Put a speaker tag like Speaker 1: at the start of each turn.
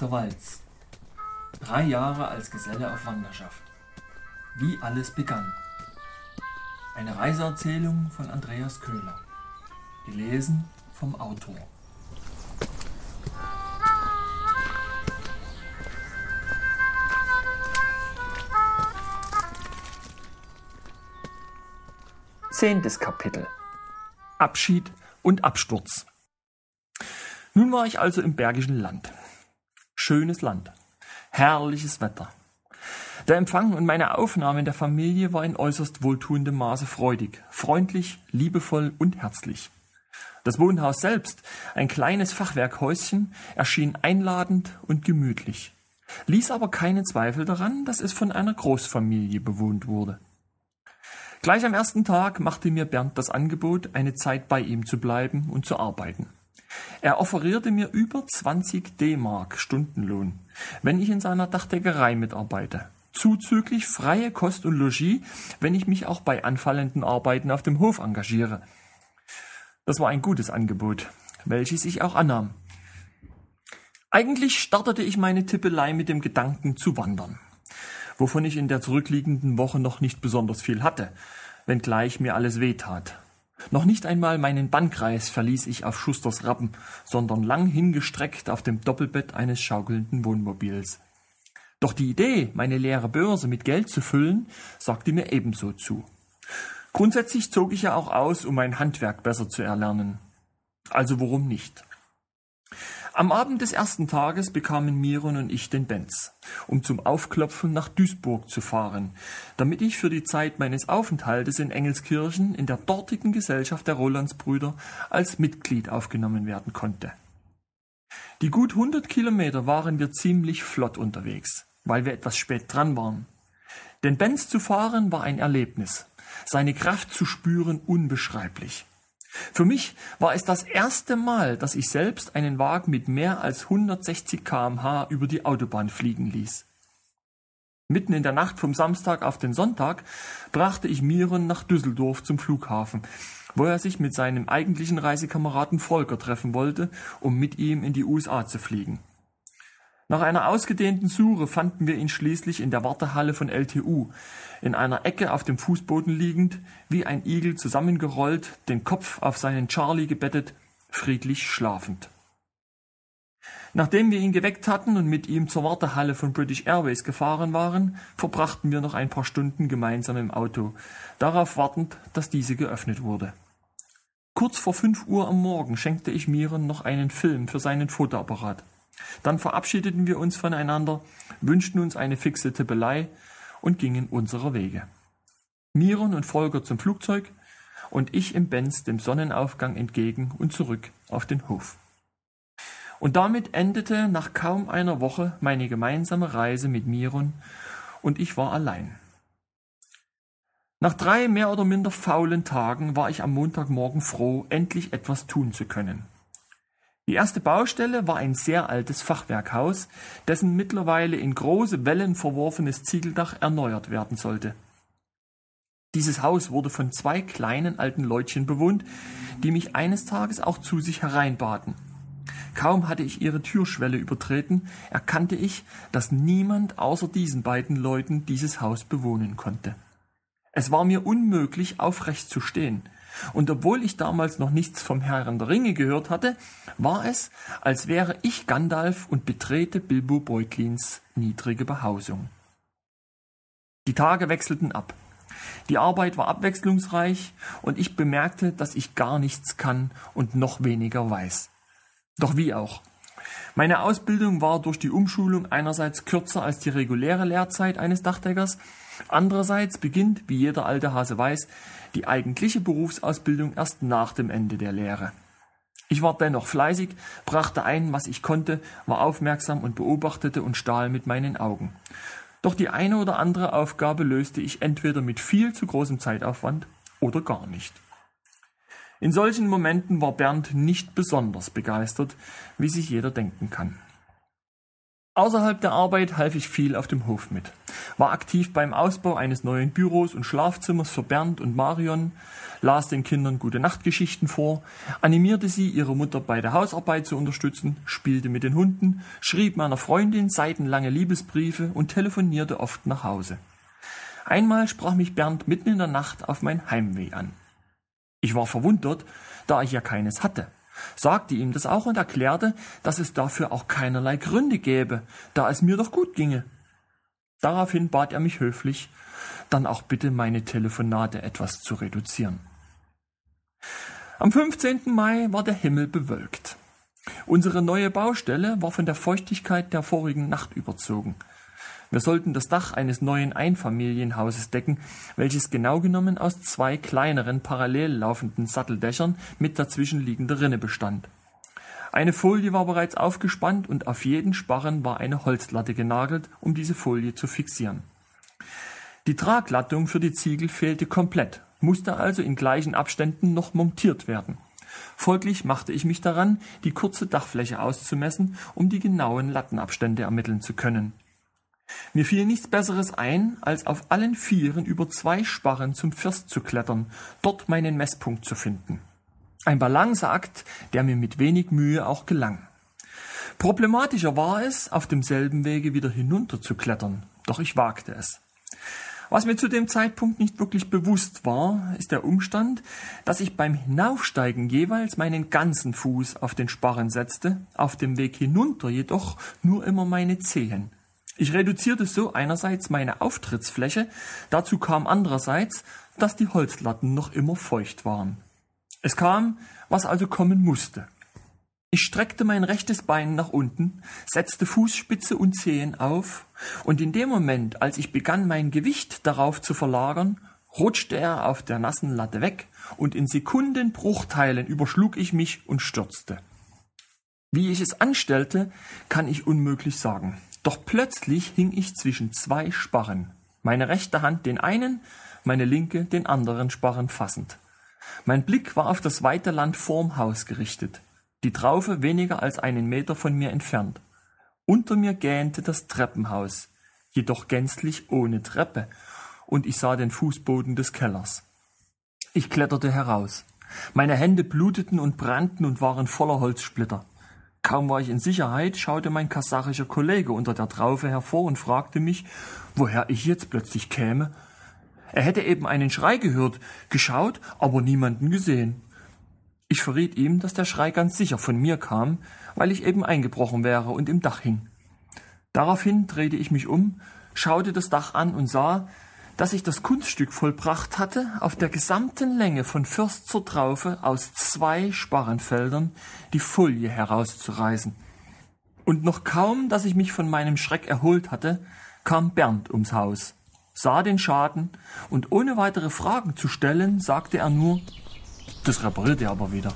Speaker 1: der Walz. Drei Jahre als Geselle auf Wanderschaft. Wie alles begann. Eine Reiseerzählung von Andreas Köhler. Gelesen vom Autor.
Speaker 2: Zehntes Kapitel Abschied und Absturz. Nun war ich also im Bergischen Land. Schönes Land. Herrliches Wetter. Der Empfang und meine Aufnahme in der Familie war in äußerst wohltuendem Maße freudig, freundlich, liebevoll und herzlich. Das Wohnhaus selbst, ein kleines Fachwerkhäuschen, erschien einladend und gemütlich, ließ aber keinen Zweifel daran, dass es von einer Großfamilie bewohnt wurde. Gleich am ersten Tag machte mir Bernd das Angebot, eine Zeit bei ihm zu bleiben und zu arbeiten. Er offerierte mir über 20 D-Mark Stundenlohn, wenn ich in seiner Dachdeckerei mitarbeite. Zuzüglich freie Kost und Logis, wenn ich mich auch bei anfallenden Arbeiten auf dem Hof engagiere. Das war ein gutes Angebot, welches ich auch annahm. Eigentlich startete ich meine Tippelei mit dem Gedanken zu wandern wovon ich in der zurückliegenden Woche noch nicht besonders viel hatte, wenngleich mir alles wehtat. Noch nicht einmal meinen Bannkreis verließ ich auf Schusters Rappen, sondern lang hingestreckt auf dem Doppelbett eines schaukelnden Wohnmobils. Doch die Idee, meine leere Börse mit Geld zu füllen, sagte mir ebenso zu. Grundsätzlich zog ich ja auch aus, um mein Handwerk besser zu erlernen. Also warum nicht? Am Abend des ersten Tages bekamen Miron und ich den Benz, um zum Aufklopfen nach Duisburg zu fahren, damit ich für die Zeit meines Aufenthaltes in Engelskirchen in der dortigen Gesellschaft der Rolandsbrüder als Mitglied aufgenommen werden konnte. Die gut 100 Kilometer waren wir ziemlich flott unterwegs, weil wir etwas spät dran waren. Den Benz zu fahren war ein Erlebnis, seine Kraft zu spüren unbeschreiblich. Für mich war es das erste Mal, dass ich selbst einen Wagen mit mehr als 160 kmh über die Autobahn fliegen ließ. Mitten in der Nacht vom Samstag auf den Sonntag brachte ich Miron nach Düsseldorf zum Flughafen, wo er sich mit seinem eigentlichen Reisekameraden Volker treffen wollte, um mit ihm in die USA zu fliegen. Nach einer ausgedehnten Suche fanden wir ihn schließlich in der Wartehalle von LTU, in einer Ecke auf dem Fußboden liegend, wie ein Igel zusammengerollt, den Kopf auf seinen Charlie gebettet, friedlich schlafend. Nachdem wir ihn geweckt hatten und mit ihm zur Wartehalle von British Airways gefahren waren, verbrachten wir noch ein paar Stunden gemeinsam im Auto, darauf wartend, dass diese geöffnet wurde. Kurz vor fünf Uhr am Morgen schenkte ich Miren noch einen Film für seinen Fotoapparat. Dann verabschiedeten wir uns voneinander, wünschten uns eine fixe Tippelei und gingen unserer Wege. Miron und Volker zum Flugzeug und ich im Benz dem Sonnenaufgang entgegen und zurück auf den Hof. Und damit endete nach kaum einer Woche meine gemeinsame Reise mit Miron und ich war allein. Nach drei mehr oder minder faulen Tagen war ich am Montagmorgen froh, endlich etwas tun zu können. Die erste Baustelle war ein sehr altes Fachwerkhaus, dessen mittlerweile in große Wellen verworfenes Ziegeldach erneuert werden sollte. Dieses Haus wurde von zwei kleinen alten Leutchen bewohnt, die mich eines Tages auch zu sich hereinbaten. Kaum hatte ich ihre Türschwelle übertreten, erkannte ich, dass niemand außer diesen beiden Leuten dieses Haus bewohnen konnte. Es war mir unmöglich, aufrecht zu stehen. Und obwohl ich damals noch nichts vom Herrn der Ringe gehört hatte, war es, als wäre ich Gandalf und betrete Bilbo Beutlins niedrige Behausung. Die Tage wechselten ab. Die Arbeit war abwechslungsreich und ich bemerkte, dass ich gar nichts kann und noch weniger weiß. Doch wie auch. Meine Ausbildung war durch die Umschulung einerseits kürzer als die reguläre Lehrzeit eines Dachdeckers, andererseits beginnt, wie jeder alte Hase weiß, die eigentliche Berufsausbildung erst nach dem Ende der Lehre. Ich war dennoch fleißig, brachte ein, was ich konnte, war aufmerksam und beobachtete und stahl mit meinen Augen. Doch die eine oder andere Aufgabe löste ich entweder mit viel zu großem Zeitaufwand oder gar nicht. In solchen Momenten war Bernd nicht besonders begeistert, wie sich jeder denken kann. Außerhalb der Arbeit half ich viel auf dem Hof mit, war aktiv beim Ausbau eines neuen Büros und Schlafzimmers für Bernd und Marion, las den Kindern gute Nachtgeschichten vor, animierte sie, ihre Mutter bei der Hausarbeit zu unterstützen, spielte mit den Hunden, schrieb meiner Freundin seitenlange Liebesbriefe und telefonierte oft nach Hause. Einmal sprach mich Bernd mitten in der Nacht auf mein Heimweh an. Ich war verwundert, da ich ja keines hatte, sagte ihm das auch und erklärte, dass es dafür auch keinerlei Gründe gäbe, da es mir doch gut ginge. Daraufhin bat er mich höflich, dann auch bitte meine Telefonate etwas zu reduzieren. Am 15. Mai war der Himmel bewölkt. Unsere neue Baustelle war von der Feuchtigkeit der vorigen Nacht überzogen. Wir sollten das Dach eines neuen Einfamilienhauses decken, welches genau genommen aus zwei kleineren parallel laufenden Satteldächern mit dazwischenliegender Rinne bestand. Eine Folie war bereits aufgespannt und auf jeden Sparren war eine Holzlatte genagelt, um diese Folie zu fixieren. Die Traglattung für die Ziegel fehlte komplett musste also in gleichen Abständen noch montiert werden. Folglich machte ich mich daran, die kurze Dachfläche auszumessen, um die genauen Lattenabstände ermitteln zu können. Mir fiel nichts Besseres ein, als auf allen Vieren über zwei Sparren zum First zu klettern, dort meinen Messpunkt zu finden. Ein Balanceakt, der mir mit wenig Mühe auch gelang. Problematischer war es, auf demselben Wege wieder hinunter zu klettern, doch ich wagte es. Was mir zu dem Zeitpunkt nicht wirklich bewusst war, ist der Umstand, dass ich beim Hinaufsteigen jeweils meinen ganzen Fuß auf den Sparren setzte, auf dem Weg hinunter jedoch nur immer meine Zehen. Ich reduzierte so einerseits meine Auftrittsfläche, dazu kam andererseits, dass die Holzlatten noch immer feucht waren. Es kam, was also kommen musste. Ich streckte mein rechtes Bein nach unten, setzte Fußspitze und Zehen auf, und in dem Moment, als ich begann, mein Gewicht darauf zu verlagern, rutschte er auf der nassen Latte weg, und in Sekundenbruchteilen überschlug ich mich und stürzte. Wie ich es anstellte, kann ich unmöglich sagen. Doch plötzlich hing ich zwischen zwei Sparren, meine rechte Hand den einen, meine linke den anderen Sparren fassend. Mein Blick war auf das weite Land vorm Haus gerichtet die Traufe weniger als einen Meter von mir entfernt. Unter mir gähnte das Treppenhaus, jedoch gänzlich ohne Treppe, und ich sah den Fußboden des Kellers. Ich kletterte heraus. Meine Hände bluteten und brannten und waren voller Holzsplitter. Kaum war ich in Sicherheit, schaute mein kasachischer Kollege unter der Traufe hervor und fragte mich, woher ich jetzt plötzlich käme. Er hätte eben einen Schrei gehört, geschaut, aber niemanden gesehen. Ich verriet ihm, dass der Schrei ganz sicher von mir kam, weil ich eben eingebrochen wäre und im Dach hing. Daraufhin drehte ich mich um, schaute das Dach an und sah, dass ich das Kunststück vollbracht hatte, auf der gesamten Länge von Fürst zur Traufe aus zwei Sparrenfeldern die Folie herauszureißen. Und noch kaum, dass ich mich von meinem Schreck erholt hatte, kam Bernd ums Haus, sah den Schaden und ohne weitere Fragen zu stellen, sagte er nur das repariert er aber wieder.